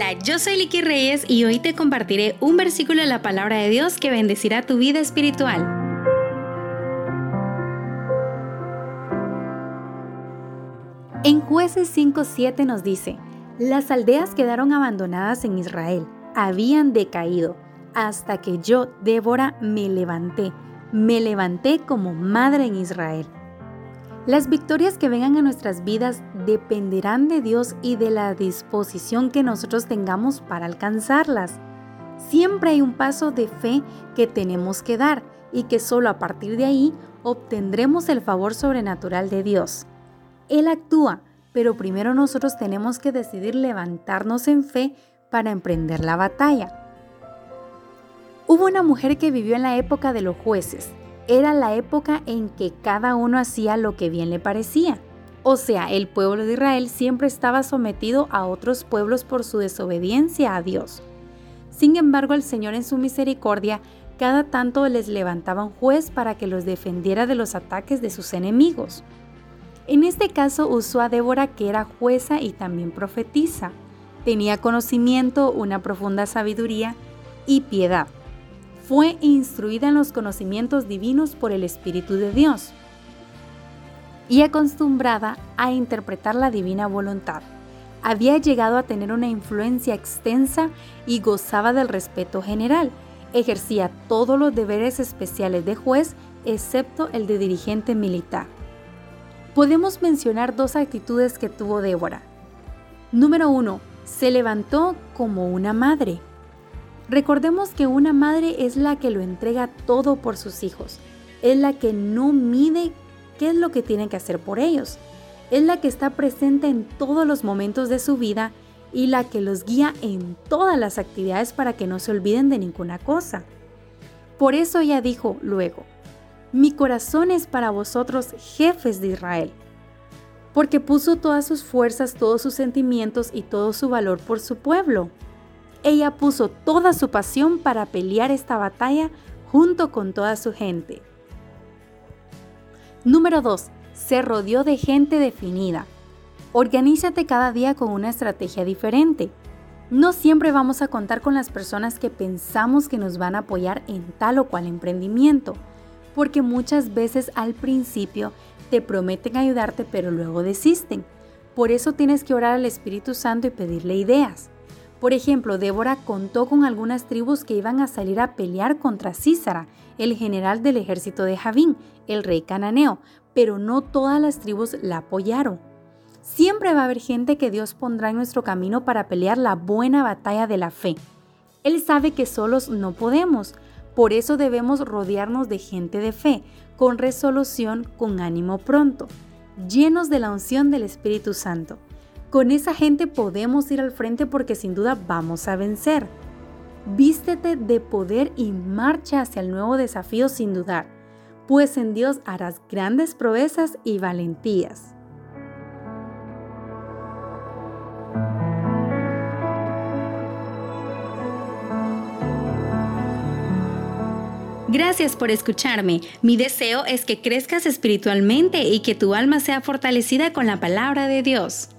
Hola, yo soy Licky Reyes y hoy te compartiré un versículo de la palabra de Dios que bendecirá tu vida espiritual. En jueces 5.7 nos dice, las aldeas quedaron abandonadas en Israel, habían decaído, hasta que yo, Débora, me levanté, me levanté como madre en Israel. Las victorias que vengan a nuestras vidas dependerán de Dios y de la disposición que nosotros tengamos para alcanzarlas. Siempre hay un paso de fe que tenemos que dar y que solo a partir de ahí obtendremos el favor sobrenatural de Dios. Él actúa, pero primero nosotros tenemos que decidir levantarnos en fe para emprender la batalla. Hubo una mujer que vivió en la época de los jueces era la época en que cada uno hacía lo que bien le parecía. O sea, el pueblo de Israel siempre estaba sometido a otros pueblos por su desobediencia a Dios. Sin embargo, el Señor en su misericordia cada tanto les levantaba un juez para que los defendiera de los ataques de sus enemigos. En este caso usó a Débora que era jueza y también profetisa. Tenía conocimiento, una profunda sabiduría y piedad fue instruida en los conocimientos divinos por el Espíritu de Dios y acostumbrada a interpretar la divina voluntad. Había llegado a tener una influencia extensa y gozaba del respeto general. Ejercía todos los deberes especiales de juez, excepto el de dirigente militar. Podemos mencionar dos actitudes que tuvo Débora. Número uno, se levantó como una madre. Recordemos que una madre es la que lo entrega todo por sus hijos, es la que no mide qué es lo que tiene que hacer por ellos, es la que está presente en todos los momentos de su vida y la que los guía en todas las actividades para que no se olviden de ninguna cosa. Por eso ella dijo luego, mi corazón es para vosotros jefes de Israel, porque puso todas sus fuerzas, todos sus sentimientos y todo su valor por su pueblo. Ella puso toda su pasión para pelear esta batalla junto con toda su gente. Número 2. Se rodeó de gente definida. Organízate cada día con una estrategia diferente. No siempre vamos a contar con las personas que pensamos que nos van a apoyar en tal o cual emprendimiento, porque muchas veces al principio te prometen ayudarte pero luego desisten. Por eso tienes que orar al Espíritu Santo y pedirle ideas. Por ejemplo, Débora contó con algunas tribus que iban a salir a pelear contra Císara, el general del ejército de Javín, el rey cananeo, pero no todas las tribus la apoyaron. Siempre va a haber gente que Dios pondrá en nuestro camino para pelear la buena batalla de la fe. Él sabe que solos no podemos, por eso debemos rodearnos de gente de fe, con resolución, con ánimo pronto, llenos de la unción del Espíritu Santo. Con esa gente podemos ir al frente porque sin duda vamos a vencer. Vístete de poder y marcha hacia el nuevo desafío sin dudar, pues en Dios harás grandes proezas y valentías. Gracias por escucharme. Mi deseo es que crezcas espiritualmente y que tu alma sea fortalecida con la palabra de Dios.